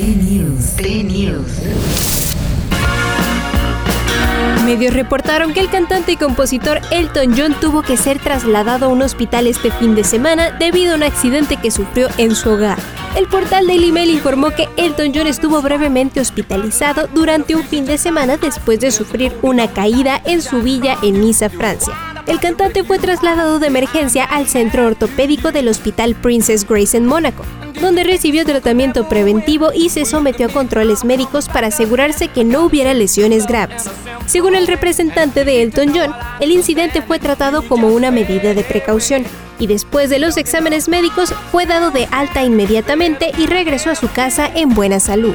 News. News. Medios reportaron que el cantante y compositor Elton John tuvo que ser trasladado a un hospital este fin de semana debido a un accidente que sufrió en su hogar. El portal Daily Mail informó que Elton John estuvo brevemente hospitalizado durante un fin de semana después de sufrir una caída en su villa en Niza, Francia. El cantante fue trasladado de emergencia al centro ortopédico del Hospital Princess Grace en Mónaco, donde recibió tratamiento preventivo y se sometió a controles médicos para asegurarse que no hubiera lesiones graves. Según el representante de Elton John, el incidente fue tratado como una medida de precaución y después de los exámenes médicos fue dado de alta inmediatamente y regresó a su casa en buena salud.